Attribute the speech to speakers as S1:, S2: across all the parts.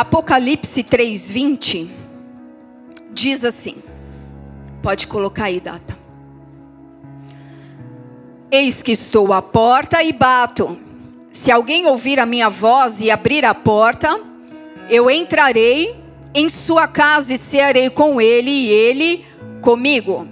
S1: Apocalipse 3:20 diz assim. Pode colocar aí data. Eis que estou à porta e bato. Se alguém ouvir a minha voz e abrir a porta, eu entrarei em sua casa e cearei com ele e ele comigo.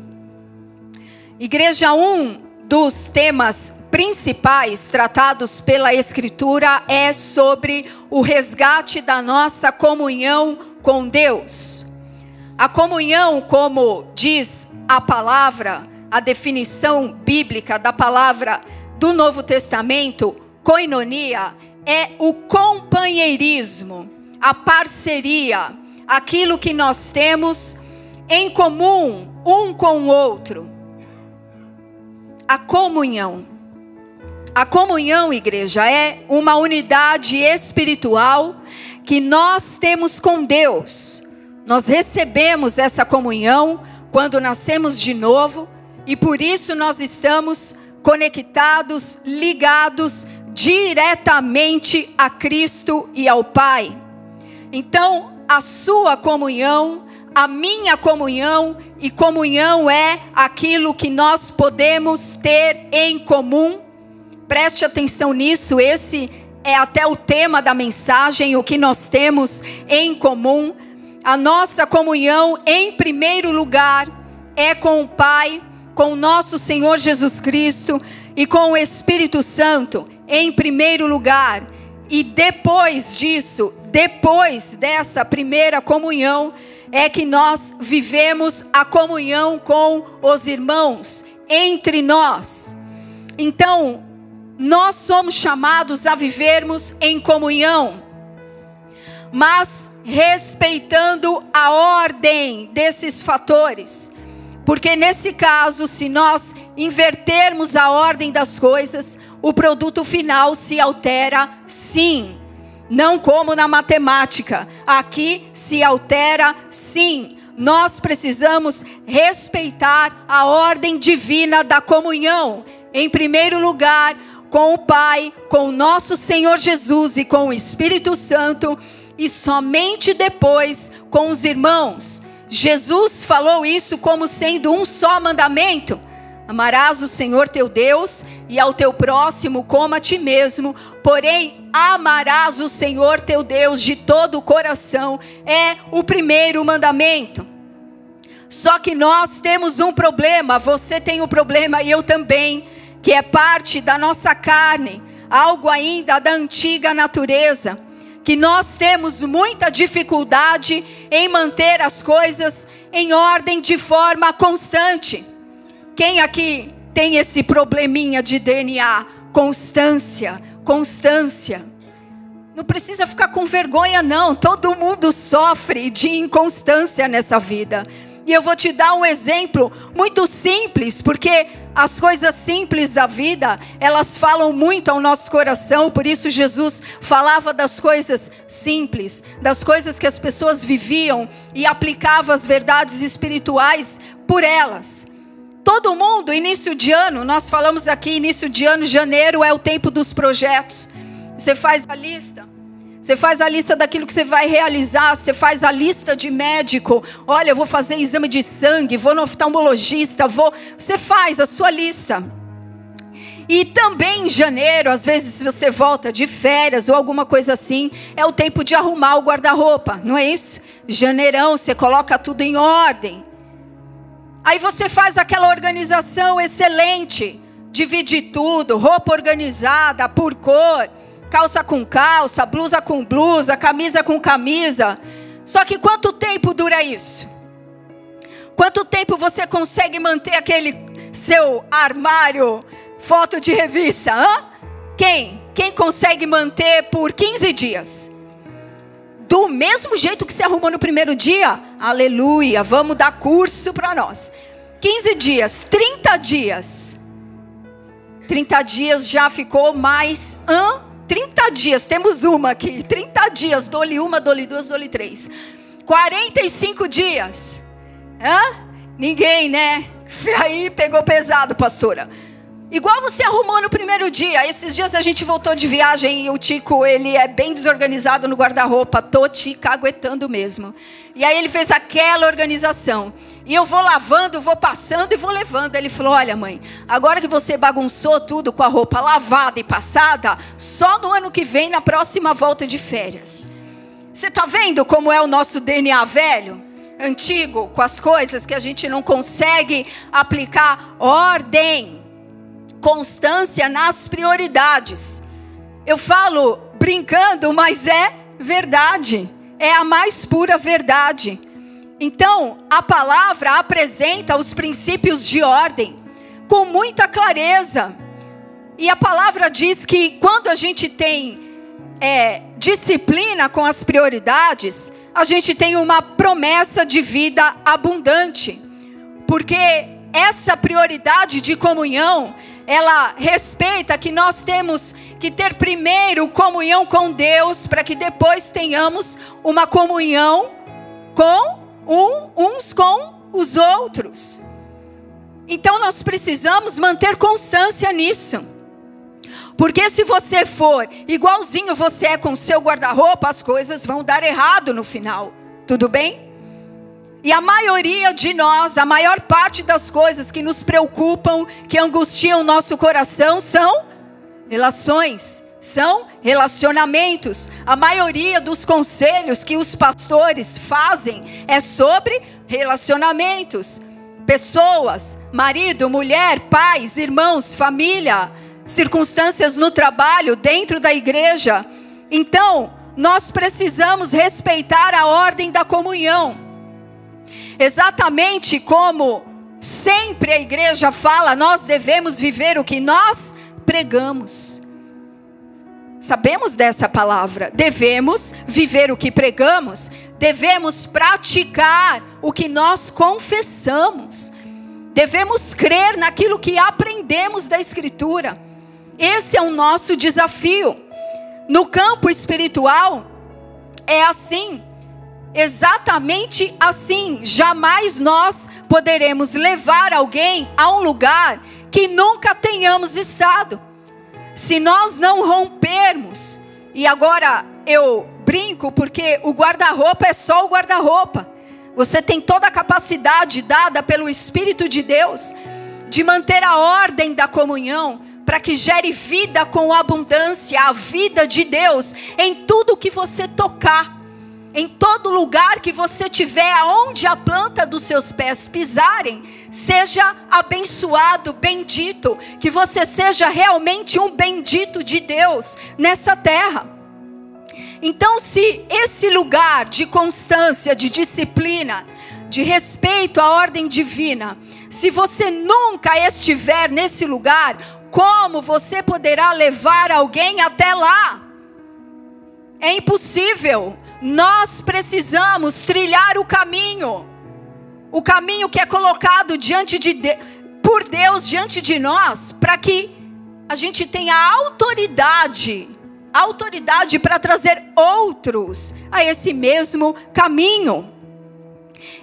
S1: Igreja, um dos temas principais tratados pela Escritura é sobre o resgate da nossa comunhão com Deus. A comunhão, como diz a palavra, a definição bíblica da palavra do Novo Testamento, koinonia, é o companheirismo, a parceria, aquilo que nós temos em comum um com o outro. A comunhão. A comunhão, igreja, é uma unidade espiritual que nós temos com Deus nós recebemos essa comunhão quando nascemos de novo e por isso nós estamos conectados, ligados diretamente a Cristo e ao Pai. Então, a sua comunhão, a minha comunhão, e comunhão é aquilo que nós podemos ter em comum. Preste atenção nisso, esse é até o tema da mensagem, o que nós temos em comum a nossa comunhão, em primeiro lugar, é com o Pai, com o nosso Senhor Jesus Cristo e com o Espírito Santo, em primeiro lugar. E depois disso, depois dessa primeira comunhão, é que nós vivemos a comunhão com os irmãos, entre nós. Então, nós somos chamados a vivermos em comunhão, mas respeitando a ordem desses fatores. Porque nesse caso, se nós invertermos a ordem das coisas, o produto final se altera sim. Não como na matemática. Aqui se altera sim. Nós precisamos respeitar a ordem divina da comunhão. Em primeiro lugar, com o Pai, com o nosso Senhor Jesus e com o Espírito Santo e somente depois com os irmãos. Jesus falou isso como sendo um só mandamento: Amarás o Senhor teu Deus e ao teu próximo como a ti mesmo, porém amarás o Senhor teu Deus de todo o coração. É o primeiro mandamento. Só que nós temos um problema, você tem um problema e eu também, que é parte da nossa carne, algo ainda da antiga natureza que nós temos muita dificuldade em manter as coisas em ordem de forma constante. Quem aqui tem esse probleminha de DNA? Constância, constância. Não precisa ficar com vergonha, não. Todo mundo sofre de inconstância nessa vida. E eu vou te dar um exemplo muito simples, porque as coisas simples da vida, elas falam muito ao nosso coração, por isso Jesus falava das coisas simples, das coisas que as pessoas viviam e aplicava as verdades espirituais por elas. Todo mundo, início de ano, nós falamos aqui, início de ano, janeiro é o tempo dos projetos. Você faz a lista. Você faz a lista daquilo que você vai realizar, você faz a lista de médico. Olha, eu vou fazer exame de sangue, vou no oftalmologista, vou. Você faz a sua lista. E também em janeiro, às vezes você volta de férias ou alguma coisa assim, é o tempo de arrumar o guarda-roupa, não é isso? Janeirão, você coloca tudo em ordem. Aí você faz aquela organização excelente, divide tudo, roupa organizada por cor calça com calça, blusa com blusa, camisa com camisa. Só que quanto tempo dura isso? Quanto tempo você consegue manter aquele seu armário foto de revista? Hã? Quem? Quem consegue manter por 15 dias? Do mesmo jeito que se arrumou no primeiro dia? Aleluia, vamos dar curso para nós. 15 dias, 30 dias. 30 dias já ficou mais. Hã? 30 dias, temos uma aqui. 30 dias, dou-lhe uma, dou-lhe duas, dou-lhe três. 45 dias. Hã? Ninguém, né? Aí pegou pesado, pastora. Igual você arrumou no primeiro dia. Esses dias a gente voltou de viagem e o Tico, ele é bem desorganizado no guarda-roupa. Tô te caguetando mesmo. E aí ele fez aquela organização. E eu vou lavando, vou passando e vou levando. Ele falou: Olha, mãe, agora que você bagunçou tudo com a roupa lavada e passada, só no ano que vem, na próxima volta de férias. Você está vendo como é o nosso DNA velho? Antigo, com as coisas que a gente não consegue aplicar ordem, constância nas prioridades. Eu falo brincando, mas é verdade. É a mais pura verdade. Então, a palavra apresenta os princípios de ordem com muita clareza. E a palavra diz que quando a gente tem é, disciplina com as prioridades, a gente tem uma promessa de vida abundante. Porque essa prioridade de comunhão, ela respeita que nós temos que ter primeiro comunhão com Deus, para que depois tenhamos uma comunhão com um, uns com os outros. Então nós precisamos manter constância nisso. Porque se você for igualzinho você é com seu guarda-roupa, as coisas vão dar errado no final. Tudo bem? E a maioria de nós, a maior parte das coisas que nos preocupam, que angustiam o nosso coração, são relações são relacionamentos. A maioria dos conselhos que os pastores fazem é sobre relacionamentos. Pessoas, marido, mulher, pais, irmãos, família, circunstâncias no trabalho, dentro da igreja. Então, nós precisamos respeitar a ordem da comunhão. Exatamente como sempre a igreja fala, nós devemos viver o que nós pregamos. Sabemos dessa palavra. Devemos viver o que pregamos, devemos praticar o que nós confessamos. Devemos crer naquilo que aprendemos da Escritura. Esse é o nosso desafio. No campo espiritual, é assim, exatamente assim. Jamais nós poderemos levar alguém a um lugar que nunca tenhamos estado se nós não rompermos, e agora eu brinco porque o guarda-roupa é só o guarda-roupa. Você tem toda a capacidade dada pelo Espírito de Deus de manter a ordem da comunhão para que gere vida com abundância, a vida de Deus em tudo que você tocar. Em todo lugar que você tiver, aonde a planta dos seus pés pisarem, seja abençoado, bendito, que você seja realmente um bendito de Deus nessa terra. Então, se esse lugar de constância, de disciplina, de respeito à ordem divina, se você nunca estiver nesse lugar, como você poderá levar alguém até lá? É impossível. Nós precisamos trilhar o caminho. O caminho que é colocado diante de, de por Deus diante de nós, para que a gente tenha autoridade, autoridade para trazer outros a esse mesmo caminho.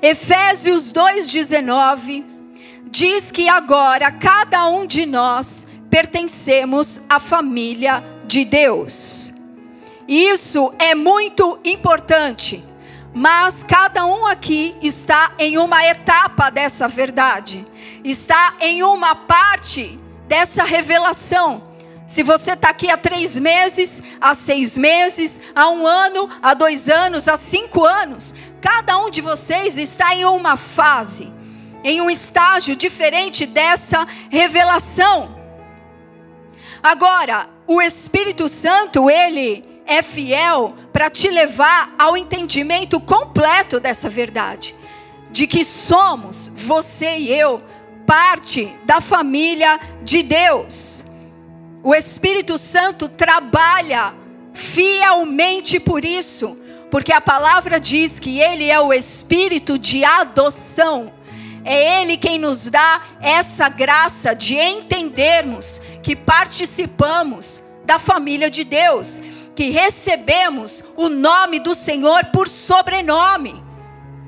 S1: Efésios 2:19 diz que agora cada um de nós pertencemos à família de Deus. Isso é muito importante. Mas cada um aqui está em uma etapa dessa verdade, está em uma parte dessa revelação. Se você está aqui há três meses, há seis meses, há um ano, há dois anos, há cinco anos, cada um de vocês está em uma fase, em um estágio diferente dessa revelação. Agora, o Espírito Santo, ele é fiel para te levar ao entendimento completo dessa verdade, de que somos, você e eu, parte da família de Deus. O Espírito Santo trabalha fielmente por isso, porque a palavra diz que Ele é o Espírito de adoção. É Ele quem nos dá essa graça de entendermos que participamos da família de Deus que recebemos o nome do Senhor por sobrenome.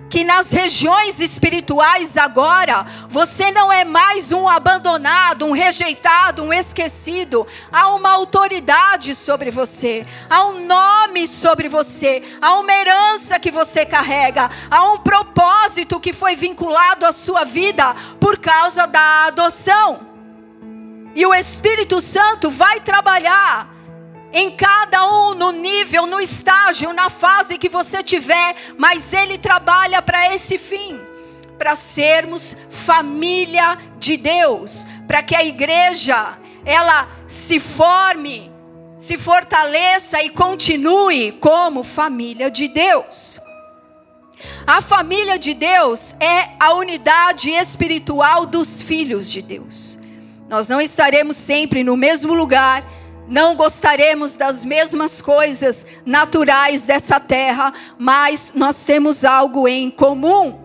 S1: que nas regiões espirituais agora, você não é mais um abandonado, um rejeitado, um esquecido. Há uma autoridade sobre você, há um nome sobre você, há uma herança que você carrega, há um propósito que foi vinculado à sua vida por causa da adoção. E o Espírito Santo vai trabalhar em cada um, no nível, no estágio, na fase que você tiver, mas Ele trabalha para esse fim para sermos família de Deus, para que a igreja ela se forme, se fortaleça e continue como família de Deus. A família de Deus é a unidade espiritual dos filhos de Deus. Nós não estaremos sempre no mesmo lugar, não gostaremos das mesmas coisas naturais dessa terra, mas nós temos algo em comum.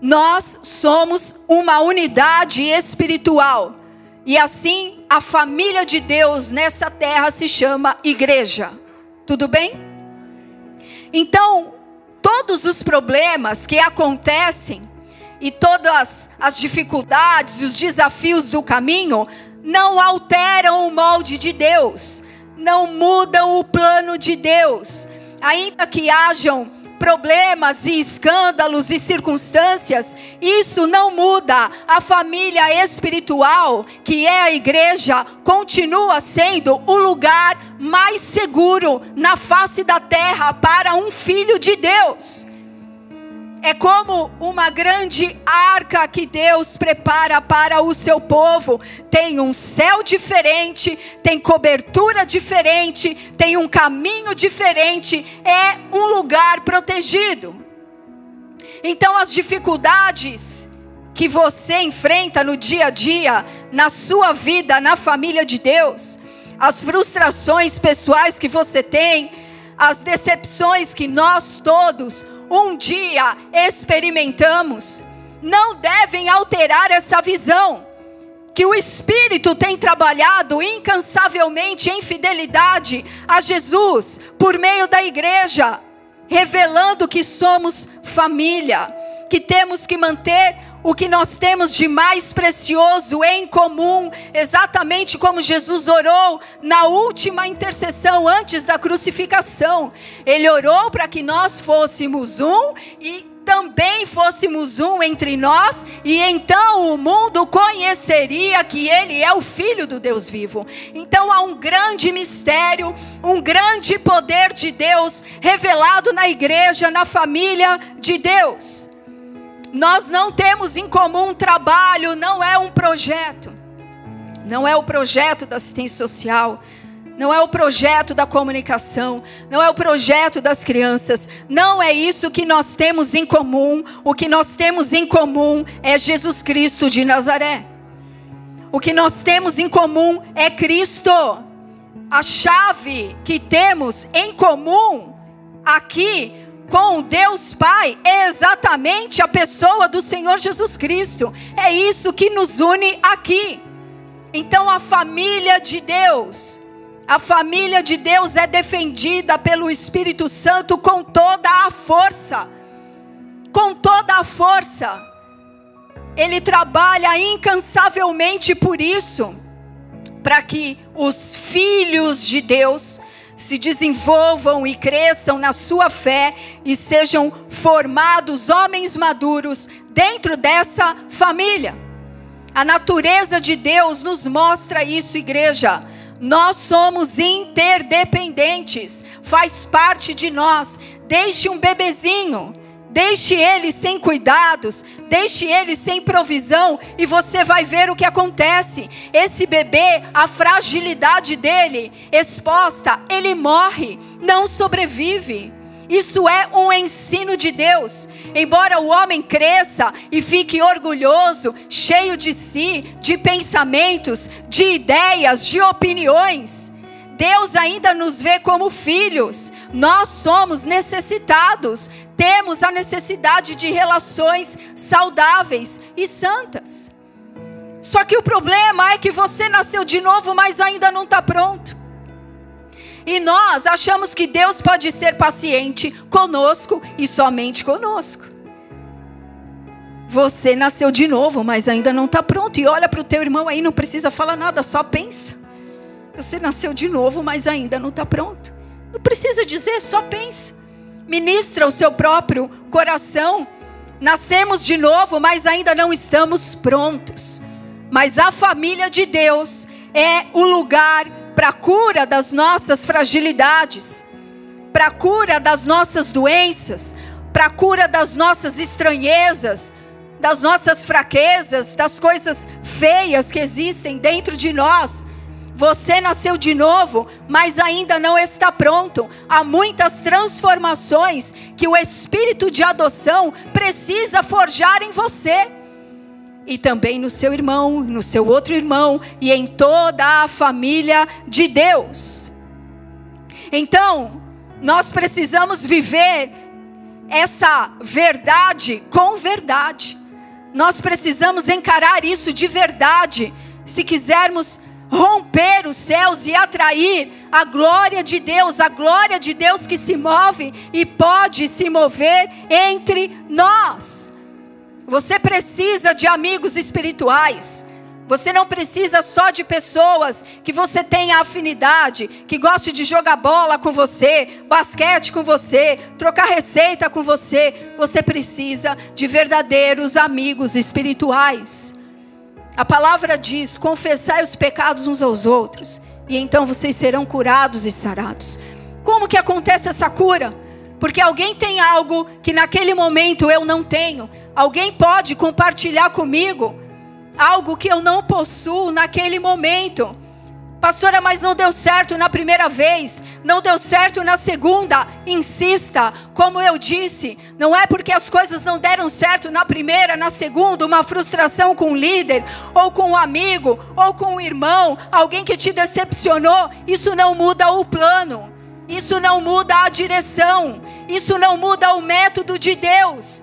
S1: Nós somos uma unidade espiritual. E assim, a família de Deus nessa terra se chama igreja. Tudo bem? Então, todos os problemas que acontecem e todas as dificuldades, os desafios do caminho, não alteram o molde de Deus, não mudam o plano de Deus. Ainda que hajam problemas e escândalos e circunstâncias, isso não muda. A família espiritual, que é a igreja, continua sendo o lugar mais seguro na face da terra para um filho de Deus. É como uma grande arca que Deus prepara para o seu povo. Tem um céu diferente, tem cobertura diferente, tem um caminho diferente, é um lugar protegido. Então, as dificuldades que você enfrenta no dia a dia, na sua vida, na família de Deus, as frustrações pessoais que você tem, as decepções que nós todos um dia experimentamos, não devem alterar essa visão. Que o Espírito tem trabalhado incansavelmente em fidelidade a Jesus por meio da igreja, revelando que somos família, que temos que manter o que nós temos de mais precioso em comum, exatamente como Jesus orou na última intercessão antes da crucificação. Ele orou para que nós fôssemos um e também fôssemos um entre nós, e então o mundo conheceria que Ele é o Filho do Deus vivo. Então há um grande mistério, um grande poder de Deus revelado na igreja, na família de Deus. Nós não temos em comum um trabalho, não é um projeto. Não é o projeto da assistência social, não é o projeto da comunicação, não é o projeto das crianças, não é isso que nós temos em comum. O que nós temos em comum é Jesus Cristo de Nazaré. O que nós temos em comum é Cristo. A chave que temos em comum aqui com Deus Pai é exatamente a pessoa do Senhor Jesus Cristo. É isso que nos une aqui. Então a família de Deus, a família de Deus é defendida pelo Espírito Santo com toda a força. Com toda a força. Ele trabalha incansavelmente por isso, para que os filhos de Deus se desenvolvam e cresçam na sua fé e sejam formados homens maduros dentro dessa família. A natureza de Deus nos mostra isso, igreja. Nós somos interdependentes, faz parte de nós, desde um bebezinho Deixe ele sem cuidados, deixe ele sem provisão e você vai ver o que acontece. Esse bebê, a fragilidade dele exposta, ele morre, não sobrevive. Isso é um ensino de Deus. Embora o homem cresça e fique orgulhoso, cheio de si, de pensamentos, de ideias, de opiniões, Deus ainda nos vê como filhos. Nós somos necessitados temos a necessidade de relações saudáveis e santas. Só que o problema é que você nasceu de novo, mas ainda não está pronto. E nós achamos que Deus pode ser paciente conosco e somente conosco. Você nasceu de novo, mas ainda não está pronto. E olha para o teu irmão aí, não precisa falar nada, só pensa. Você nasceu de novo, mas ainda não está pronto. Não precisa dizer, só pensa. Ministra o seu próprio coração. Nascemos de novo, mas ainda não estamos prontos. Mas a família de Deus é o lugar para a cura das nossas fragilidades, para a cura das nossas doenças, para a cura das nossas estranhezas, das nossas fraquezas, das coisas feias que existem dentro de nós. Você nasceu de novo, mas ainda não está pronto. Há muitas transformações que o espírito de adoção precisa forjar em você. E também no seu irmão, no seu outro irmão e em toda a família de Deus. Então, nós precisamos viver essa verdade com verdade. Nós precisamos encarar isso de verdade, se quisermos romper os céus e atrair a glória de Deus, a glória de Deus que se move e pode se mover entre nós. Você precisa de amigos espirituais. Você não precisa só de pessoas que você tenha afinidade, que goste de jogar bola com você, basquete com você, trocar receita com você. Você precisa de verdadeiros amigos espirituais. A palavra diz: confessai os pecados uns aos outros, e então vocês serão curados e sarados. Como que acontece essa cura? Porque alguém tem algo que naquele momento eu não tenho. Alguém pode compartilhar comigo algo que eu não possuo naquele momento. Pastora, mas não deu certo na primeira vez, não deu certo na segunda. Insista, como eu disse, não é porque as coisas não deram certo na primeira, na segunda, uma frustração com o líder, ou com um amigo, ou com um irmão, alguém que te decepcionou, isso não muda o plano, isso não muda a direção, isso não muda o método de Deus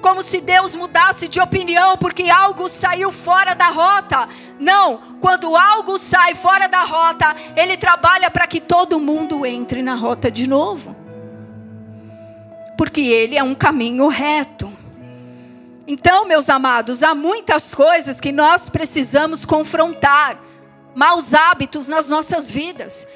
S1: como se Deus mudasse de opinião porque algo saiu fora da rota. Não, quando algo sai fora da rota, Ele trabalha para que todo mundo entre na rota de novo. Porque Ele é um caminho reto. Então, meus amados, há muitas coisas que nós precisamos confrontar, maus hábitos nas nossas vidas.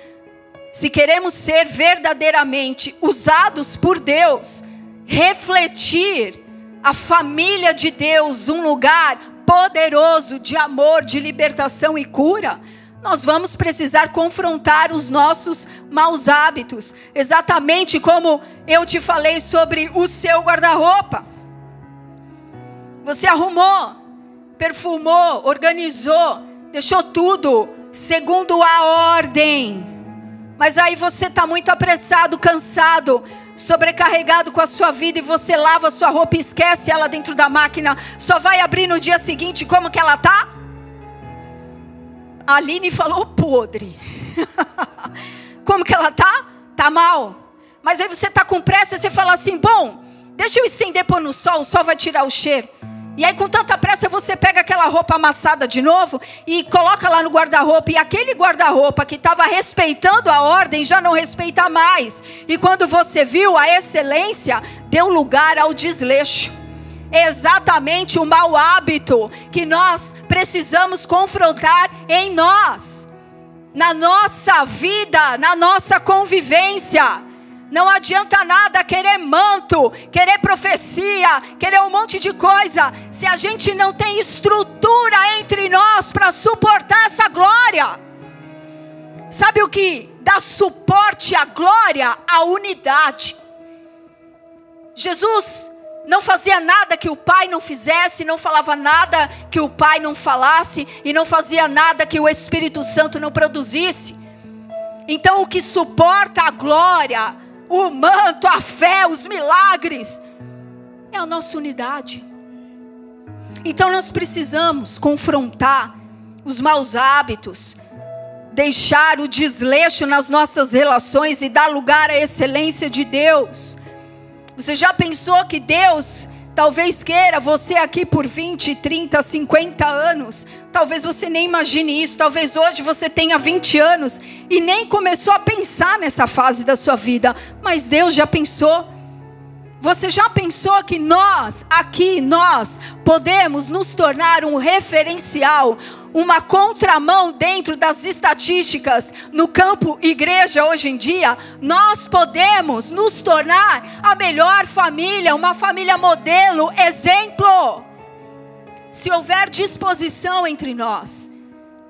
S1: Se queremos ser verdadeiramente usados por Deus, refletir a família de Deus um lugar poderoso de amor, de libertação e cura, nós vamos precisar confrontar os nossos maus hábitos, exatamente como eu te falei sobre o seu guarda-roupa. Você arrumou, perfumou, organizou, deixou tudo segundo a ordem. Mas aí você está muito apressado, cansado, sobrecarregado com a sua vida e você lava a sua roupa e esquece ela dentro da máquina, só vai abrir no dia seguinte como que ela tá? A Aline falou podre. como que ela tá? Tá mal. Mas aí você tá com pressa você fala assim: "Bom, deixa eu estender pôr no sol, o sol vai tirar o cheiro". E aí, com tanta pressa, você roupa amassada de novo e coloca lá no guarda-roupa. E aquele guarda-roupa que estava respeitando a ordem já não respeita mais. E quando você viu a excelência, deu lugar ao desleixo. Exatamente o mau hábito que nós precisamos confrontar em nós, na nossa vida, na nossa convivência. Não adianta nada querer manto, querer profecia, querer um monte de coisa, se a gente não tem estrutura entre nós para suportar essa glória. Sabe o que dá suporte à glória? A unidade. Jesus não fazia nada que o Pai não fizesse, não falava nada que o Pai não falasse, e não fazia nada que o Espírito Santo não produzisse. Então, o que suporta a glória, o manto, a fé, os milagres, é a nossa unidade. Então nós precisamos confrontar os maus hábitos, deixar o desleixo nas nossas relações e dar lugar à excelência de Deus. Você já pensou que Deus talvez queira você aqui por 20, 30, 50 anos. Talvez você nem imagine isso. Talvez hoje você tenha 20 anos e nem começou a pensar nessa fase da sua vida. Mas Deus já pensou. Você já pensou que nós, aqui, nós, podemos nos tornar um referencial, uma contramão dentro das estatísticas no campo igreja hoje em dia? Nós podemos nos tornar a melhor família, uma família modelo, exemplo. Se houver disposição entre nós,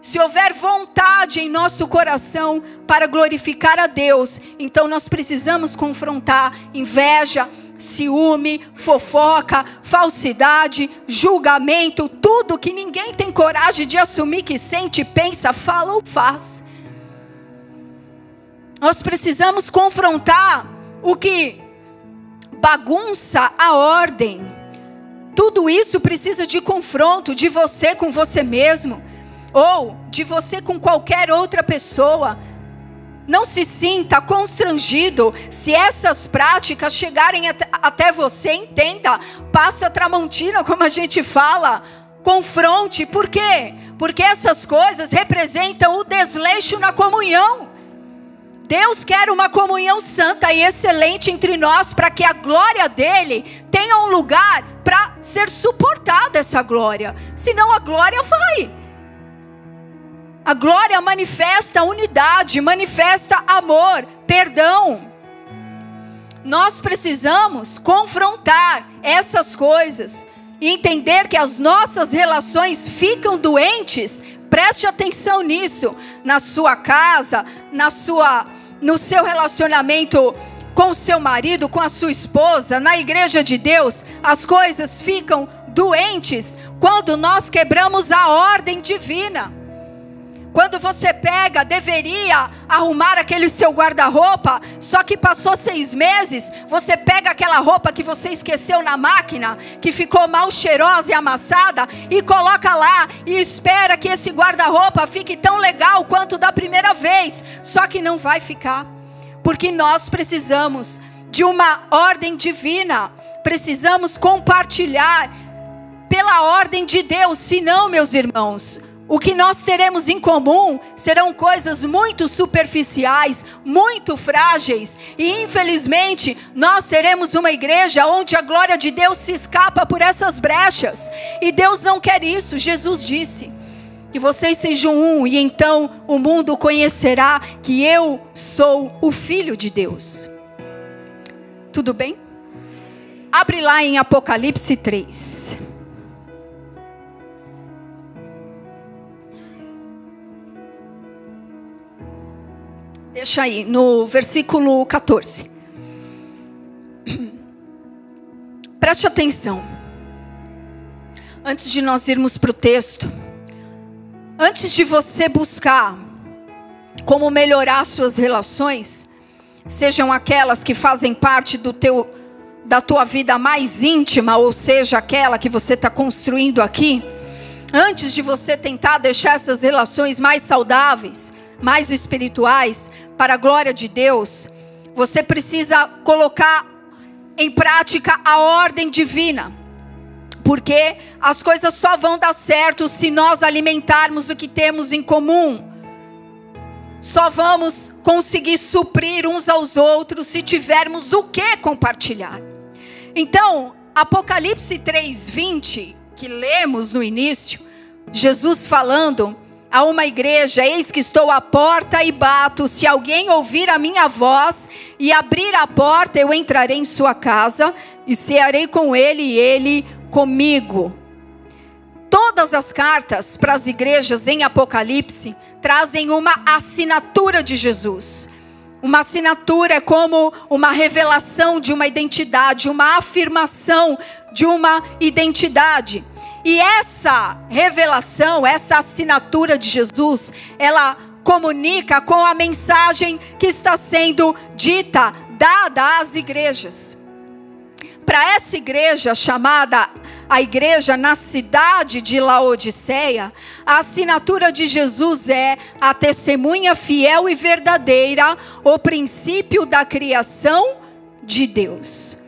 S1: se houver vontade em nosso coração para glorificar a Deus, então nós precisamos confrontar inveja, ciúme, fofoca, falsidade, julgamento, tudo que ninguém tem coragem de assumir que sente, pensa, fala ou faz. Nós precisamos confrontar o que bagunça a ordem. Tudo isso precisa de confronto de você com você mesmo, ou de você com qualquer outra pessoa. Não se sinta constrangido se essas práticas chegarem até você, entenda, passe a tramontina, como a gente fala, confronte, por quê? Porque essas coisas representam o desleixo na comunhão. Deus quer uma comunhão santa e excelente entre nós para que a glória dele tenha um lugar para ser suportada essa glória. Senão a glória vai. A glória manifesta unidade, manifesta amor, perdão. Nós precisamos confrontar essas coisas e entender que as nossas relações ficam doentes. Preste atenção nisso, na sua casa, na sua no seu relacionamento com o seu marido, com a sua esposa, na igreja de Deus, as coisas ficam doentes quando nós quebramos a ordem divina. Quando você pega, deveria arrumar aquele seu guarda-roupa, só que passou seis meses, você pega aquela roupa que você esqueceu na máquina, que ficou mal cheirosa e amassada, e coloca lá e espera que esse guarda-roupa fique tão legal quanto da primeira vez, só que não vai ficar, porque nós precisamos de uma ordem divina, precisamos compartilhar pela ordem de Deus, senão, meus irmãos, o que nós teremos em comum serão coisas muito superficiais, muito frágeis, e infelizmente nós seremos uma igreja onde a glória de Deus se escapa por essas brechas. E Deus não quer isso, Jesus disse: que vocês sejam um, e então o mundo conhecerá que eu sou o Filho de Deus. Tudo bem? Abre lá em Apocalipse 3. Deixa aí, no versículo 14. Preste atenção. Antes de nós irmos para o texto, antes de você buscar como melhorar suas relações, sejam aquelas que fazem parte do teu, da tua vida mais íntima, ou seja, aquela que você está construindo aqui, antes de você tentar deixar essas relações mais saudáveis, mais espirituais, para a glória de Deus, você precisa colocar em prática a ordem divina. Porque as coisas só vão dar certo se nós alimentarmos o que temos em comum. Só vamos conseguir suprir uns aos outros se tivermos o que compartilhar. Então, Apocalipse 3:20, que lemos no início, Jesus falando a uma igreja: Eis que estou à porta e bato. Se alguém ouvir a minha voz e abrir a porta, eu entrarei em sua casa e cearei com ele e ele comigo. Todas as cartas para as igrejas em Apocalipse trazem uma assinatura de Jesus. Uma assinatura é como uma revelação de uma identidade, uma afirmação de uma identidade. E essa revelação, essa assinatura de Jesus, ela comunica com a mensagem que está sendo dita, dada às igrejas. Para essa igreja chamada a igreja na cidade de Laodiceia, a assinatura de Jesus é a testemunha fiel e verdadeira, o princípio da criação de Deus.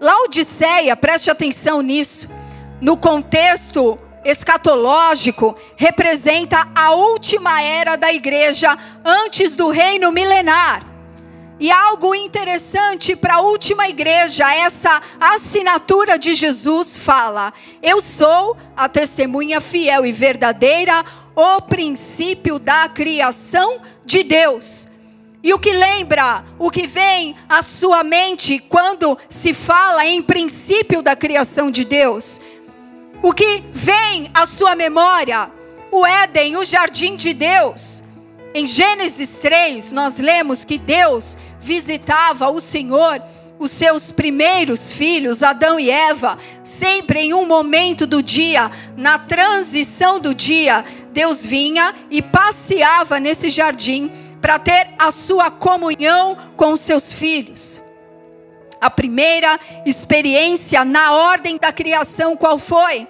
S1: Laodiceia, preste atenção nisso, no contexto escatológico, representa a última era da igreja antes do reino milenar. E algo interessante para a última igreja, essa assinatura de Jesus fala: Eu sou a testemunha fiel e verdadeira, o princípio da criação de Deus. E o que lembra, o que vem à sua mente quando se fala em princípio da criação de Deus? O que vem à sua memória? O Éden, o jardim de Deus. Em Gênesis 3, nós lemos que Deus visitava o Senhor, os seus primeiros filhos, Adão e Eva, sempre em um momento do dia, na transição do dia, Deus vinha e passeava nesse jardim para ter a sua comunhão com os seus filhos. A primeira experiência na ordem da criação qual foi?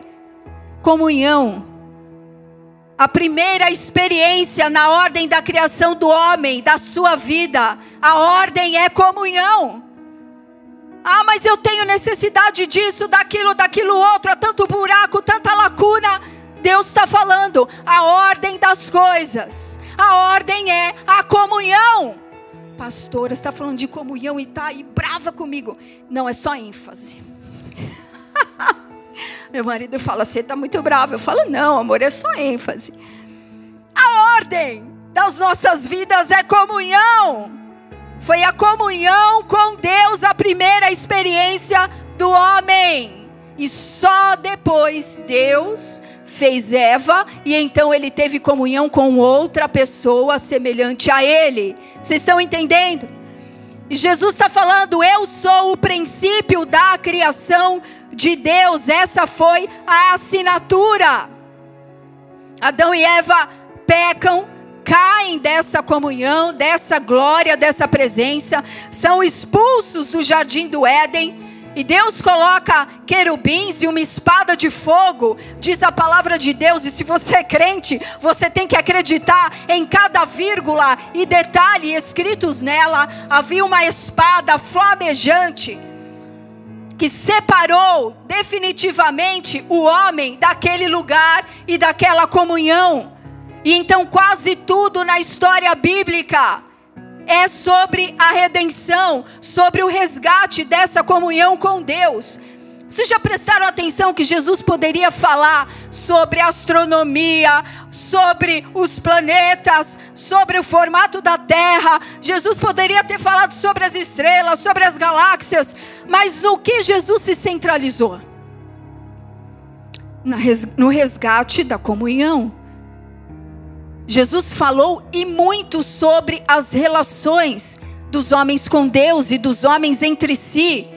S1: Comunhão. A primeira experiência na ordem da criação do homem, da sua vida, a ordem é comunhão. Ah, mas eu tenho necessidade disso, daquilo, daquilo outro, há tanto buraco, tanta lacuna. Deus está falando a ordem das coisas. A ordem é a comunhão. Pastora está falando de comunhão e está aí brava comigo. Não, é só ênfase. Meu marido fala, você está muito bravo. Eu falo, não, amor, é só ênfase. A ordem das nossas vidas é comunhão. Foi a comunhão com Deus a primeira experiência do homem. E só depois Deus fez Eva e então ele teve comunhão com outra pessoa semelhante a ele. Vocês estão entendendo? E Jesus está falando: Eu sou o princípio da criação de Deus. Essa foi a assinatura. Adão e Eva pecam, caem dessa comunhão, dessa glória, dessa presença, são expulsos do jardim do Éden e Deus coloca querubins e uma espada de fogo, diz a palavra de Deus. E se você é crente, você tem que acreditar em cada vírgula e detalhe escritos nela. Havia uma espada flamejante que separou definitivamente o homem daquele lugar e daquela comunhão. E então, quase tudo na história bíblica é sobre a redenção, sobre o resgate dessa comunhão com Deus. Vocês já prestaram atenção que Jesus poderia falar sobre astronomia, sobre os planetas, sobre o formato da Terra? Jesus poderia ter falado sobre as estrelas, sobre as galáxias, mas no que Jesus se centralizou? No resgate da comunhão. Jesus falou e muito sobre as relações dos homens com Deus e dos homens entre si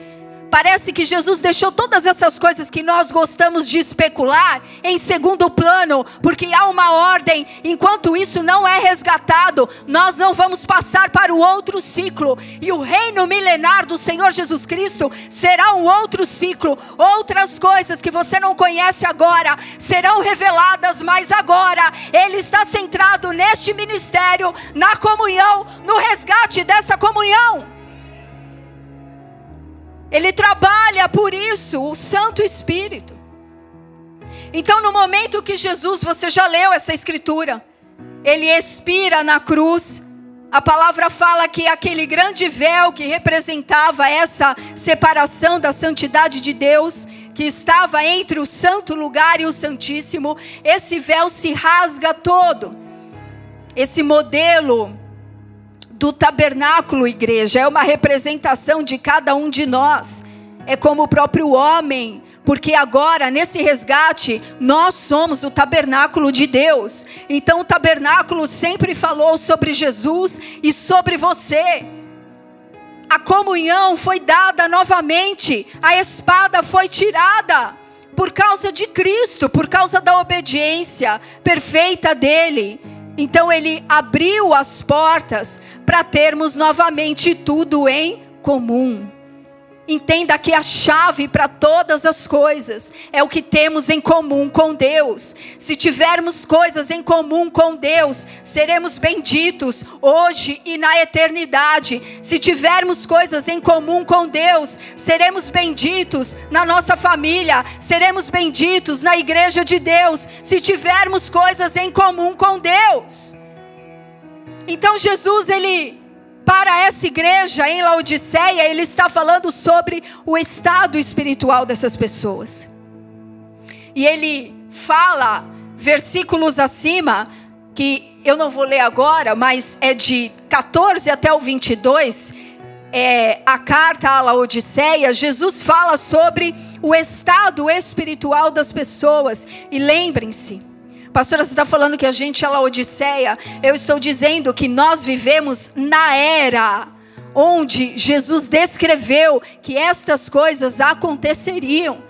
S1: parece que Jesus deixou todas essas coisas que nós gostamos de especular em segundo plano, porque há uma ordem. Enquanto isso não é resgatado, nós não vamos passar para o outro ciclo. E o reino milenar do Senhor Jesus Cristo será um outro ciclo. Outras coisas que você não conhece agora serão reveladas, mas agora Ele está centrado neste ministério, na comunhão, no resgate dessa comunhão. Ele trabalha por isso, o Santo Espírito. Então, no momento que Jesus, você já leu essa escritura, ele expira na cruz. A palavra fala que aquele grande véu que representava essa separação da santidade de Deus, que estava entre o santo lugar e o santíssimo, esse véu se rasga todo. Esse modelo do tabernáculo, igreja, é uma representação de cada um de nós. É como o próprio homem, porque agora, nesse resgate, nós somos o tabernáculo de Deus. Então, o tabernáculo sempre falou sobre Jesus e sobre você. A comunhão foi dada novamente, a espada foi tirada por causa de Cristo, por causa da obediência perfeita dele. Então ele abriu as portas para termos novamente tudo em comum. Entenda que a chave para todas as coisas é o que temos em comum com Deus. Se tivermos coisas em comum com Deus, seremos benditos hoje e na eternidade. Se tivermos coisas em comum com Deus, seremos benditos na nossa família, seremos benditos na igreja de Deus. Se tivermos coisas em comum com Deus. Então Jesus ele para essa igreja em Laodiceia, ele está falando sobre o estado espiritual dessas pessoas. E ele fala, versículos acima, que eu não vou ler agora, mas é de 14 até o 22, é, a carta à Laodiceia, Jesus fala sobre o estado espiritual das pessoas. E lembrem-se, Pastora, você está falando que a gente é Laodiceia. Eu estou dizendo que nós vivemos na era onde Jesus descreveu que estas coisas aconteceriam.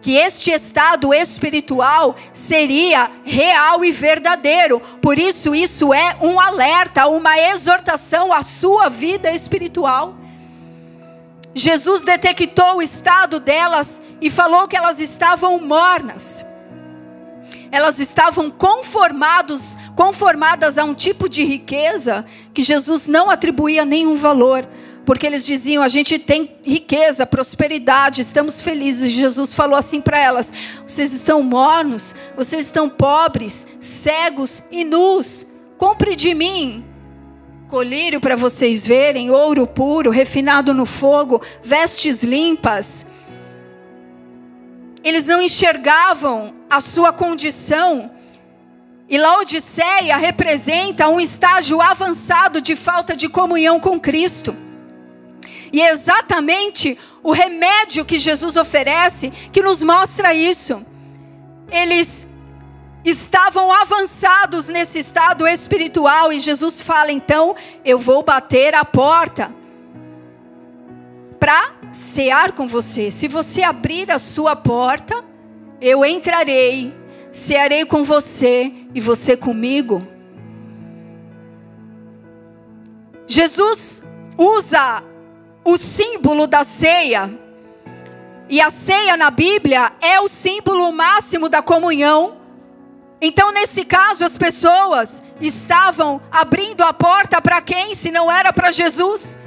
S1: Que este estado espiritual seria real e verdadeiro. Por isso, isso é um alerta, uma exortação à sua vida espiritual. Jesus detectou o estado delas e falou que elas estavam mornas elas estavam conformados, conformadas a um tipo de riqueza que Jesus não atribuía nenhum valor. Porque eles diziam: a gente tem riqueza, prosperidade, estamos felizes. Jesus falou assim para elas: vocês estão mornos, vocês estão pobres, cegos e nus. Compre de mim colírio para vocês verem, ouro puro, refinado no fogo, vestes limpas. Eles não enxergavam a sua condição. E Laodiceia representa um estágio avançado de falta de comunhão com Cristo. E é exatamente o remédio que Jesus oferece que nos mostra isso. Eles estavam avançados nesse estado espiritual e Jesus fala: então, eu vou bater a porta para cear com você. Se você abrir a sua porta, eu entrarei, cearei com você e você comigo. Jesus usa o símbolo da ceia. E a ceia na Bíblia é o símbolo máximo da comunhão. Então, nesse caso, as pessoas estavam abrindo a porta para quem, se não era para Jesus?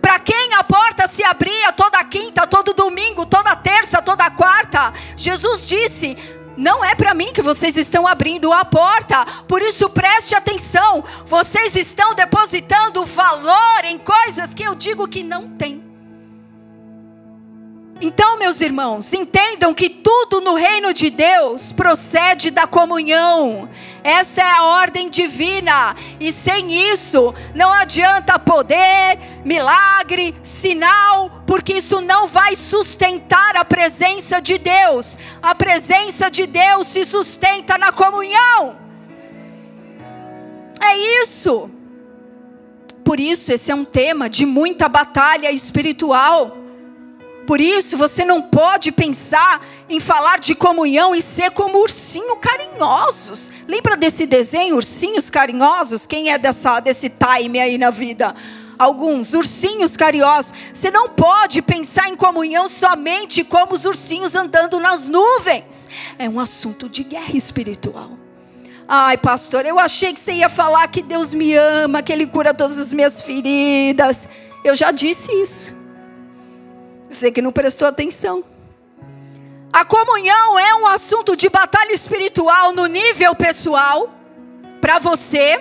S1: Para quem a porta se abria toda quinta, todo domingo, toda terça, toda quarta? Jesus disse: não é para mim que vocês estão abrindo a porta. Por isso preste atenção. Vocês estão depositando valor em coisas que eu digo que não tem. Então, meus irmãos, entendam que tudo no reino de Deus procede da comunhão. Essa é a ordem divina. E sem isso, não adianta poder, milagre, sinal, porque isso não vai sustentar a presença de Deus. A presença de Deus se sustenta na comunhão. É isso. Por isso, esse é um tema de muita batalha espiritual. Por isso, você não pode pensar em falar de comunhão e ser como ursinho carinhosos. Lembra desse desenho, ursinhos carinhosos? Quem é dessa, desse time aí na vida? Alguns ursinhos carinhosos. Você não pode pensar em comunhão somente como os ursinhos andando nas nuvens. É um assunto de guerra espiritual. Ai, pastor, eu achei que você ia falar que Deus me ama, que Ele cura todas as minhas feridas. Eu já disse isso. Você que não prestou atenção. A comunhão é um assunto de batalha espiritual no nível pessoal, para você,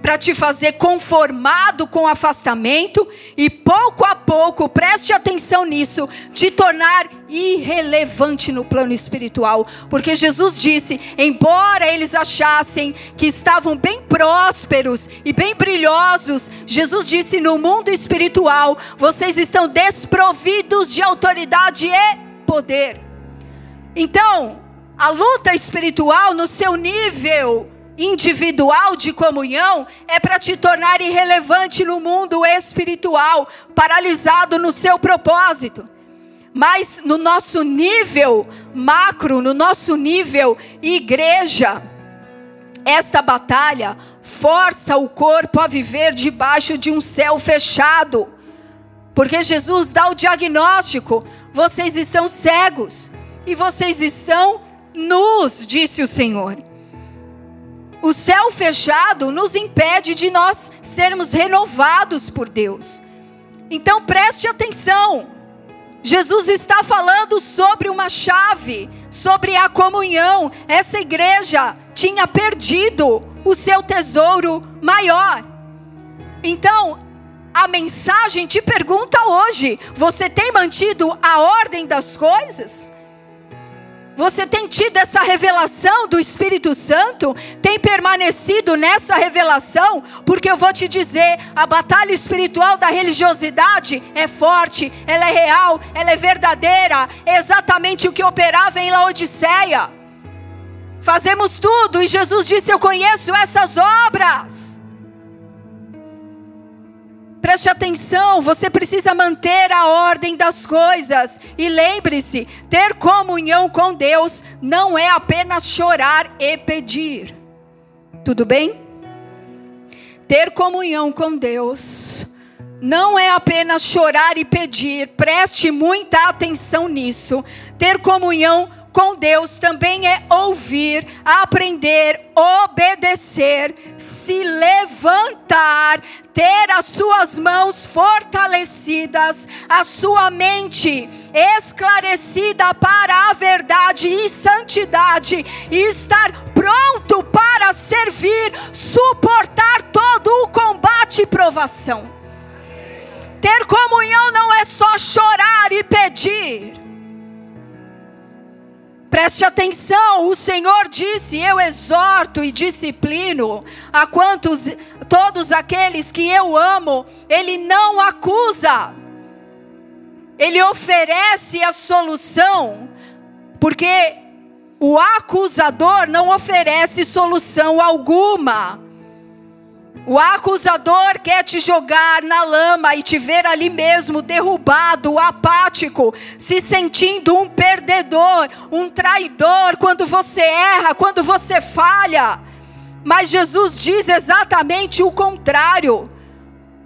S1: para te fazer conformado com afastamento e pouco a pouco, preste atenção nisso, te tornar irrelevante no plano espiritual, porque Jesus disse: embora eles achassem que estavam bem prósperos e bem brilhosos, Jesus disse: no mundo espiritual, vocês estão desprovidos de autoridade e poder. Então, a luta espiritual no seu nível individual de comunhão é para te tornar irrelevante no mundo espiritual, paralisado no seu propósito. Mas no nosso nível macro, no nosso nível igreja, esta batalha força o corpo a viver debaixo de um céu fechado Porque Jesus dá o diagnóstico: vocês estão cegos e vocês estão nus, disse o Senhor. O céu fechado nos impede de nós sermos renovados por Deus. Então preste atenção. Jesus está falando sobre uma chave, sobre a comunhão. Essa igreja tinha perdido o seu tesouro maior. Então, a mensagem te pergunta hoje: você tem mantido a ordem das coisas? Você tem tido essa revelação do Espírito Santo? Tem permanecido nessa revelação? Porque eu vou te dizer: a batalha espiritual da religiosidade é forte, ela é real, ela é verdadeira. É exatamente o que operava em Laodiceia. Fazemos tudo e Jesus disse: Eu conheço essas obras. Preste atenção, você precisa manter a ordem das coisas. E lembre-se: ter comunhão com Deus não é apenas chorar e pedir. Tudo bem? Ter comunhão com Deus não é apenas chorar e pedir. Preste muita atenção nisso. Ter comunhão com Deus também é ouvir, aprender, obedecer, se levantar, ter as suas mãos fortalecidas, a sua mente esclarecida para a verdade e santidade, e estar pronto para servir, suportar todo o combate e provação. Ter comunhão não é só chorar e pedir. Preste atenção, o Senhor disse: Eu exorto e disciplino a quantos, todos aqueles que eu amo, Ele não acusa, Ele oferece a solução, porque o acusador não oferece solução alguma. O acusador quer te jogar na lama e te ver ali mesmo derrubado, apático, se sentindo um perdedor, um traidor quando você erra, quando você falha. Mas Jesus diz exatamente o contrário.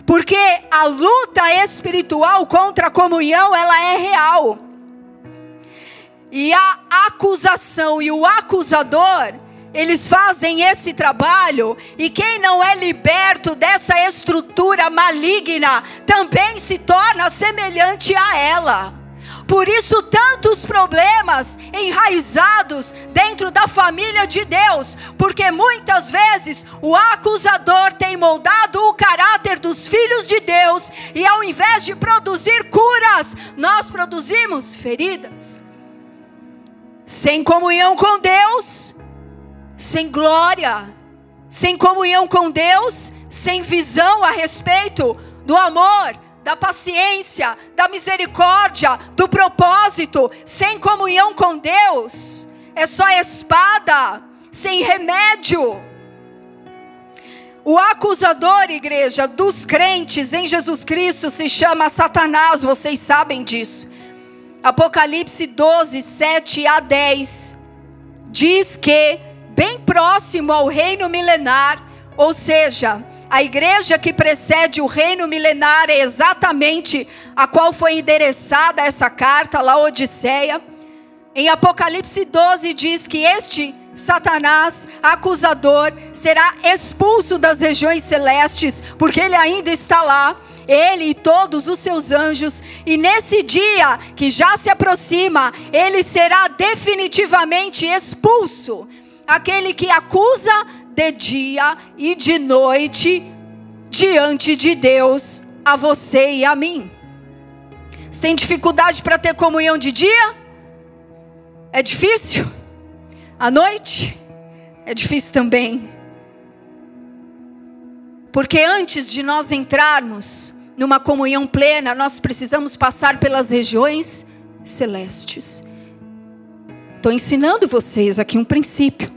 S1: Porque a luta espiritual contra a comunhão, ela é real. E a acusação e o acusador, eles fazem esse trabalho, e quem não é liberto dessa estrutura maligna também se torna semelhante a ela. Por isso, tantos problemas enraizados dentro da família de Deus, porque muitas vezes o acusador tem moldado o caráter dos filhos de Deus, e ao invés de produzir curas, nós produzimos feridas. Sem comunhão com Deus, sem glória, sem comunhão com Deus, sem visão a respeito do amor, da paciência, da misericórdia, do propósito, sem comunhão com Deus, é só espada, sem remédio. O acusador, igreja, dos crentes em Jesus Cristo se chama Satanás, vocês sabem disso. Apocalipse 12, 7 a 10 diz que bem próximo ao reino milenar, ou seja, a igreja que precede o reino milenar é exatamente a qual foi endereçada essa carta, Laodiceia. Em Apocalipse 12 diz que este Satanás, acusador, será expulso das regiões celestes, porque ele ainda está lá, ele e todos os seus anjos, e nesse dia que já se aproxima, ele será definitivamente expulso aquele que acusa de dia e de noite diante de Deus, a você e a mim. Você tem dificuldade para ter comunhão de dia? É difícil? À noite? É difícil também. Porque antes de nós entrarmos numa comunhão plena, nós precisamos passar pelas regiões celestes. Estou ensinando vocês aqui um princípio.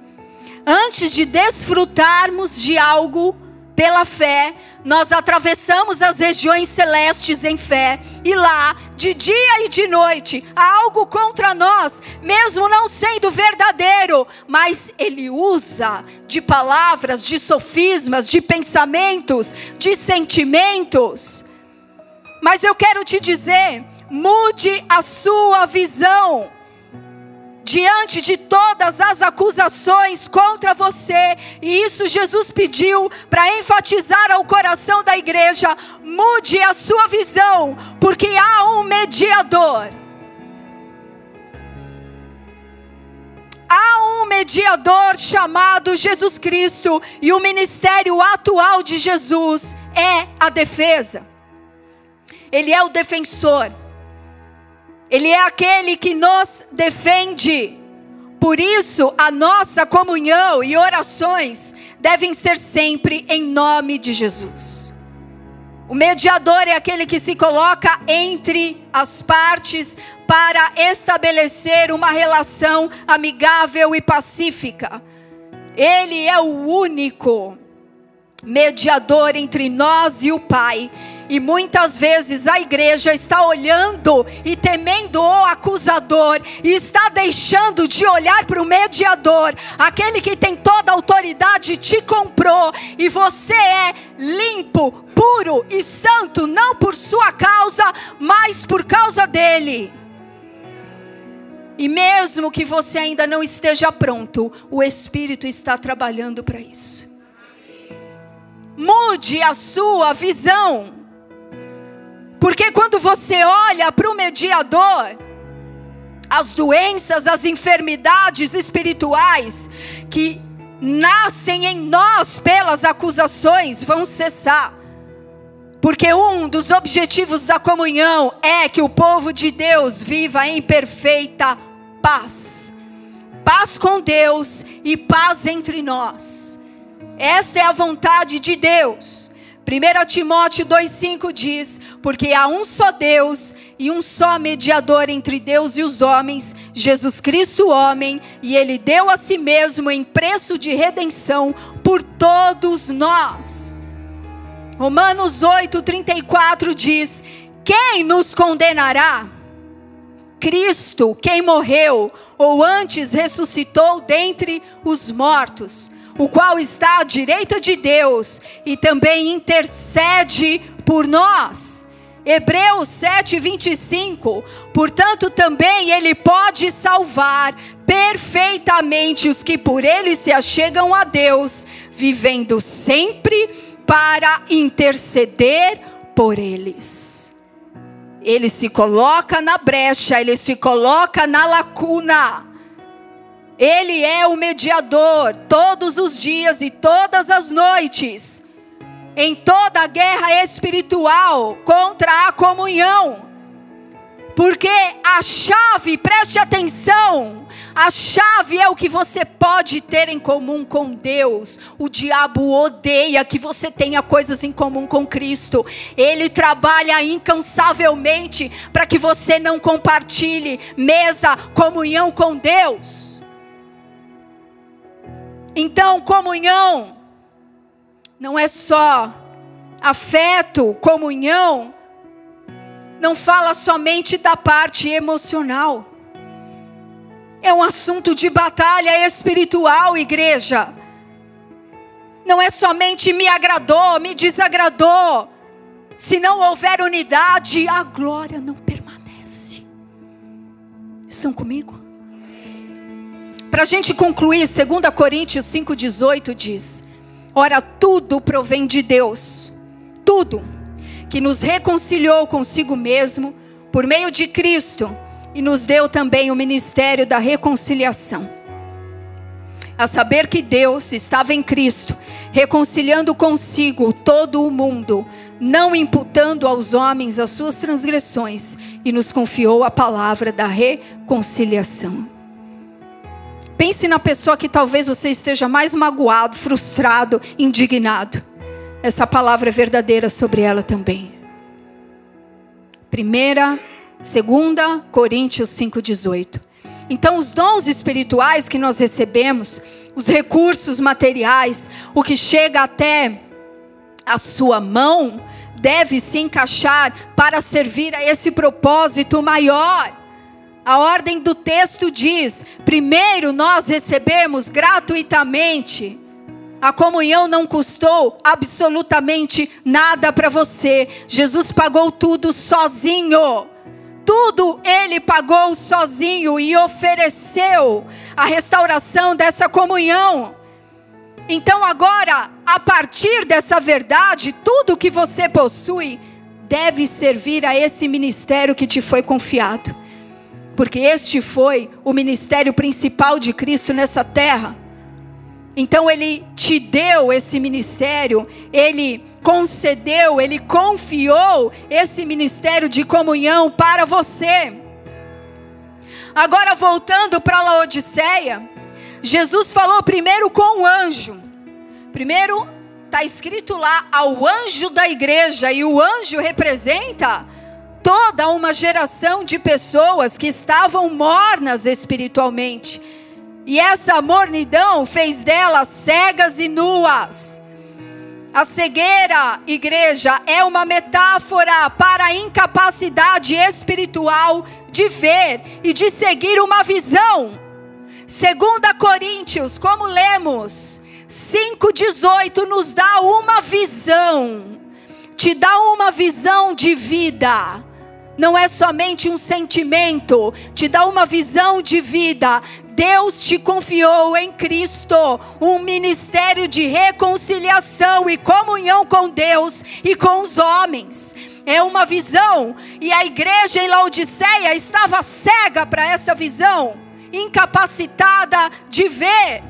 S1: Antes de desfrutarmos de algo pela fé, nós atravessamos as regiões celestes em fé, e lá, de dia e de noite, há algo contra nós, mesmo não sendo verdadeiro, mas ele usa de palavras, de sofismas, de pensamentos, de sentimentos. Mas eu quero te dizer, mude a sua visão diante de todas as acusações contra você, e isso Jesus pediu para enfatizar ao coração da igreja: mude a sua visão, porque há um mediador. Há um mediador chamado Jesus Cristo, e o ministério atual de Jesus é a defesa. Ele é o defensor. Ele é aquele que nos defende. Por isso, a nossa comunhão e orações devem ser sempre em nome de Jesus. O mediador é aquele que se coloca entre as partes para estabelecer uma relação amigável e pacífica. Ele é o único mediador entre nós e o Pai e muitas vezes a igreja está olhando e temendo o acusador, e está deixando de olhar para o mediador, aquele que tem toda a autoridade, te comprou, e você é limpo, puro e santo, não por sua causa, mas por causa dele. E mesmo que você ainda não esteja pronto, o Espírito está trabalhando para isso. Mude a sua visão. Porque quando você olha para o mediador, as doenças, as enfermidades espirituais que nascem em nós pelas acusações vão cessar. Porque um dos objetivos da comunhão é que o povo de Deus viva em perfeita paz. Paz com Deus e paz entre nós. Esta é a vontade de Deus. 1 Timóteo 2,5 diz: Porque há um só Deus e um só mediador entre Deus e os homens, Jesus Cristo, homem, e ele deu a si mesmo em preço de redenção por todos nós. Romanos 8,34 diz: Quem nos condenará? Cristo, quem morreu, ou antes ressuscitou dentre os mortos o qual está à direita de Deus e também intercede por nós. Hebreus 7, 25. Portanto, também Ele pode salvar perfeitamente os que por Ele se achegam a Deus, vivendo sempre para interceder por eles. Ele se coloca na brecha, ele se coloca na lacuna ele é o mediador todos os dias e todas as noites, em toda a guerra espiritual contra a comunhão. Porque a chave, preste atenção, a chave é o que você pode ter em comum com Deus. O diabo odeia que você tenha coisas em comum com Cristo. Ele trabalha incansavelmente para que você não compartilhe mesa, comunhão com Deus. Então, comunhão não é só afeto, comunhão não fala somente da parte emocional. É um assunto de batalha espiritual, igreja. Não é somente me agradou, me desagradou. Se não houver unidade, a glória não permanece. Estão comigo? Para a gente concluir, 2 Coríntios 5,18 diz: Ora, tudo provém de Deus, tudo, que nos reconciliou consigo mesmo por meio de Cristo e nos deu também o ministério da reconciliação. A saber que Deus estava em Cristo, reconciliando consigo todo o mundo, não imputando aos homens as suas transgressões, e nos confiou a palavra da reconciliação. Pense na pessoa que talvez você esteja mais magoado, frustrado, indignado. Essa palavra é verdadeira sobre ela também. Primeira, segunda Coríntios 5:18. Então os dons espirituais que nós recebemos, os recursos materiais, o que chega até a sua mão, deve se encaixar para servir a esse propósito maior. A ordem do texto diz: primeiro nós recebemos gratuitamente A comunhão não custou absolutamente nada para você. Jesus pagou tudo sozinho. Tudo ele pagou sozinho e ofereceu a restauração dessa comunhão. Então, agora, a partir dessa verdade, tudo que você possui deve servir a esse ministério que te foi confiado. Porque este foi o ministério principal de Cristo nessa terra. Então, Ele te deu esse ministério, Ele concedeu, Ele confiou esse ministério de comunhão para você. Agora, voltando para Laodiceia. Jesus falou primeiro com o anjo. Primeiro está escrito lá ao anjo da igreja, e o anjo representa toda uma geração de pessoas que estavam mornas espiritualmente. E essa mornidão fez delas cegas e nuas. A cegueira, igreja, é uma metáfora para a incapacidade espiritual de ver e de seguir uma visão. Segunda Coríntios, como lemos, 5:18 nos dá uma visão. Te dá uma visão de vida. Não é somente um sentimento, te dá uma visão de vida. Deus te confiou em Cristo um ministério de reconciliação e comunhão com Deus e com os homens. É uma visão, e a igreja em Laodiceia estava cega para essa visão incapacitada de ver.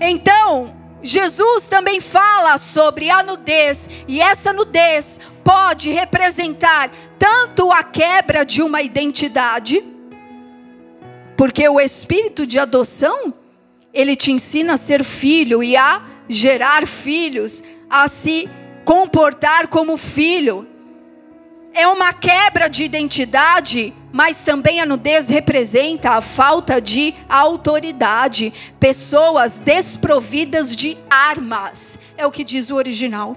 S1: Então, Jesus também fala sobre a nudez, e essa nudez pode representar tanto a quebra de uma identidade, porque o espírito de adoção, ele te ensina a ser filho e a gerar filhos, a se comportar como filho. É uma quebra de identidade mas também a nudez representa a falta de autoridade, pessoas desprovidas de armas, é o que diz o original.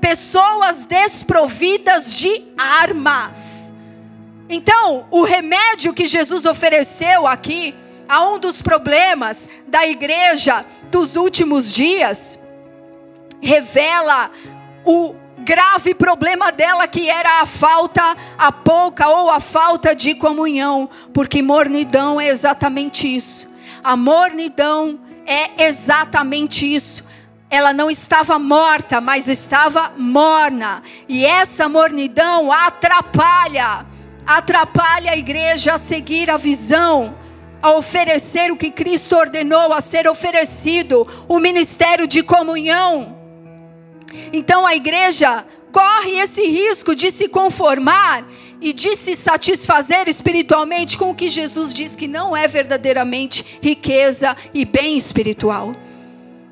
S1: Pessoas desprovidas de armas. Então, o remédio que Jesus ofereceu aqui a um dos problemas da igreja dos últimos dias revela o grave problema dela que era a falta, a pouca ou a falta de comunhão, porque mornidão é exatamente isso. A mornidão é exatamente isso. Ela não estava morta, mas estava morna. E essa mornidão atrapalha, atrapalha a igreja a seguir a visão, a oferecer o que Cristo ordenou a ser oferecido, o ministério de comunhão. Então a igreja corre esse risco de se conformar e de se satisfazer espiritualmente com o que Jesus diz que não é verdadeiramente riqueza e bem espiritual.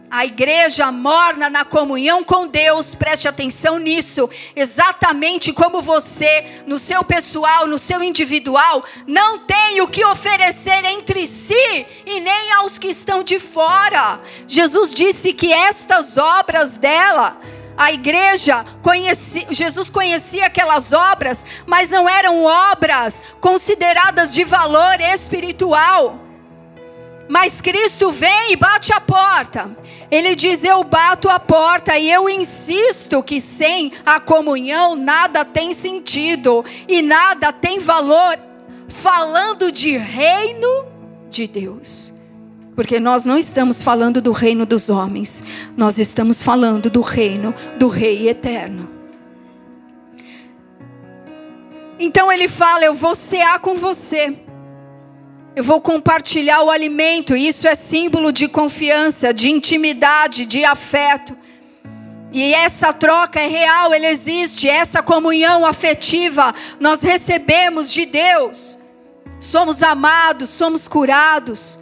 S1: A igreja morna na comunhão com Deus, preste atenção nisso, exatamente como você, no seu pessoal, no seu individual, não tem o que oferecer entre si e nem aos que estão de fora. Jesus disse que estas obras dela, a igreja conhecia, Jesus conhecia aquelas obras, mas não eram obras consideradas de valor espiritual. Mas Cristo vem e bate a porta. Ele diz: Eu bato a porta e eu insisto que sem a comunhão nada tem sentido e nada tem valor. Falando de reino de Deus. Porque nós não estamos falando do reino dos homens, nós estamos falando do reino do Rei eterno. Então ele fala: Eu vou cear com você, eu vou compartilhar o alimento. Isso é símbolo de confiança, de intimidade, de afeto. E essa troca é real, ela existe, essa comunhão afetiva nós recebemos de Deus. Somos amados, somos curados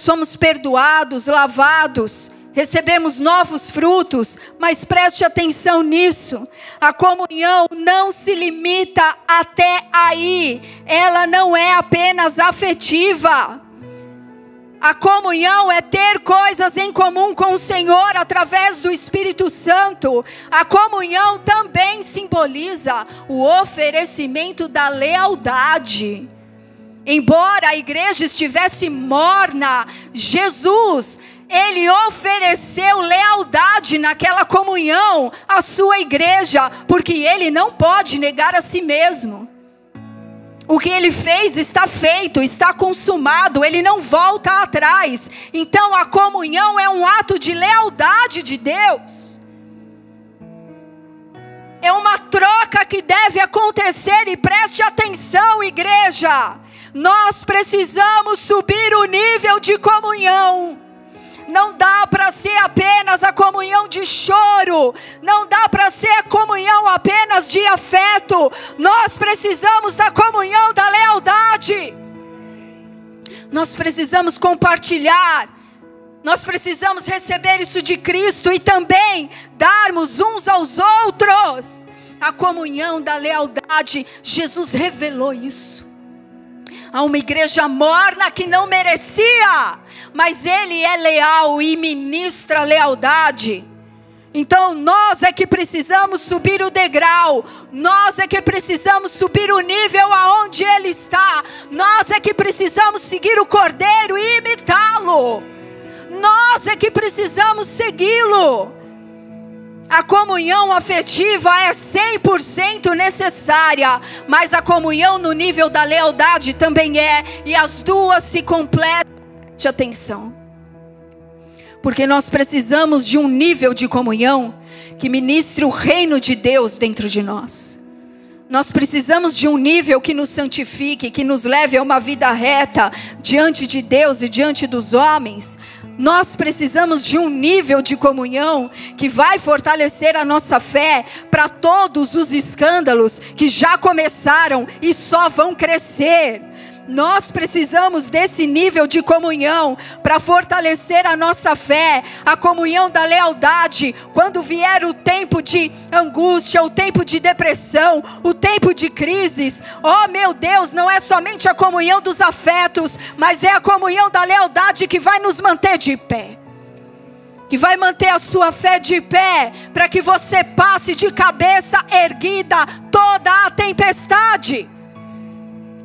S1: somos perdoados, lavados, recebemos novos frutos, mas preste atenção nisso. A comunhão não se limita até aí, ela não é apenas afetiva. A comunhão é ter coisas em comum com o Senhor através do Espírito Santo. A comunhão também simboliza o oferecimento da lealdade. Embora a igreja estivesse morna, Jesus ele ofereceu lealdade naquela comunhão à sua igreja, porque ele não pode negar a si mesmo. O que ele fez está feito, está consumado, ele não volta atrás. Então a comunhão é um ato de lealdade de Deus. É uma troca que deve acontecer e preste atenção, igreja. Nós precisamos subir o nível de comunhão. Não dá para ser apenas a comunhão de choro, não dá para ser a comunhão apenas de afeto. Nós precisamos da comunhão da lealdade. Nós precisamos compartilhar. Nós precisamos receber isso de Cristo e também darmos uns aos outros a comunhão da lealdade. Jesus revelou isso a uma igreja morna que não merecia, mas Ele é leal e ministra lealdade. Então nós é que precisamos subir o degrau, nós é que precisamos subir o nível aonde Ele está, nós é que precisamos seguir o Cordeiro e imitá-lo, nós é que precisamos segui-lo. A comunhão afetiva é 100% necessária, mas a comunhão no nível da lealdade também é, e as duas se completam. Preste atenção. Porque nós precisamos de um nível de comunhão que ministre o reino de Deus dentro de nós. Nós precisamos de um nível que nos santifique, que nos leve a uma vida reta diante de Deus e diante dos homens, nós precisamos de um nível de comunhão que vai fortalecer a nossa fé para todos os escândalos que já começaram e só vão crescer. Nós precisamos desse nível de comunhão para fortalecer a nossa fé, a comunhão da lealdade. Quando vier o tempo de angústia, o tempo de depressão, o tempo de crises, oh meu Deus, não é somente a comunhão dos afetos, mas é a comunhão da lealdade que vai nos manter de pé que vai manter a sua fé de pé, para que você passe de cabeça erguida toda a tempestade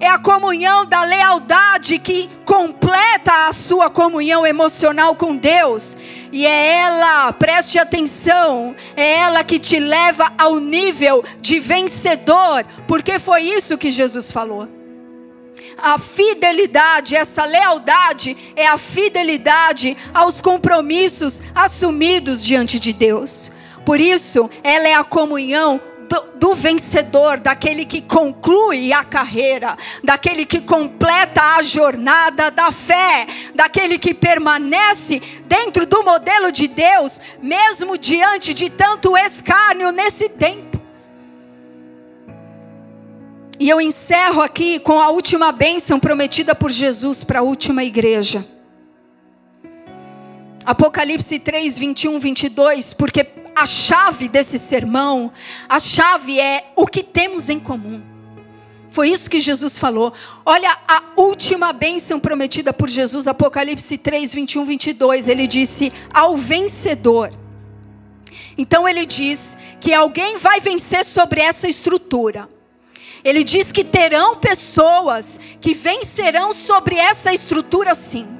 S1: é a comunhão da lealdade que completa a sua comunhão emocional com Deus. E é ela, preste atenção, é ela que te leva ao nível de vencedor, porque foi isso que Jesus falou. A fidelidade, essa lealdade, é a fidelidade aos compromissos assumidos diante de Deus. Por isso, ela é a comunhão do, do, vencedor, daquele que conclui a carreira, daquele que completa a jornada da fé, daquele que permanece dentro do modelo de Deus, mesmo diante de tanto escárnio nesse tempo. E eu encerro aqui com a última bênção prometida por Jesus para a última igreja. Apocalipse 3, 21, 22, porque a chave desse sermão, a chave é o que temos em comum. Foi isso que Jesus falou. Olha a última bênção prometida por Jesus, Apocalipse 3, 21, 22. Ele disse: Ao vencedor. Então ele diz que alguém vai vencer sobre essa estrutura. Ele diz que terão pessoas que vencerão sobre essa estrutura sim.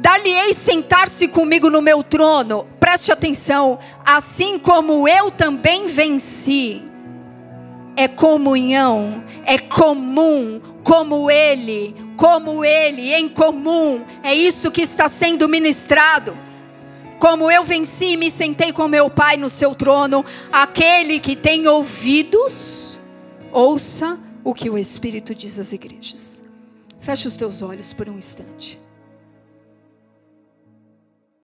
S1: Dar-lhe-ei sentar-se comigo no meu trono. Preste atenção. Assim como eu também venci. É comunhão, é comum, como ele, como ele, em comum. É isso que está sendo ministrado. Como eu venci e me sentei com meu Pai no seu trono, aquele que tem ouvidos, ouça o que o Espírito diz às igrejas. Feche os teus olhos por um instante.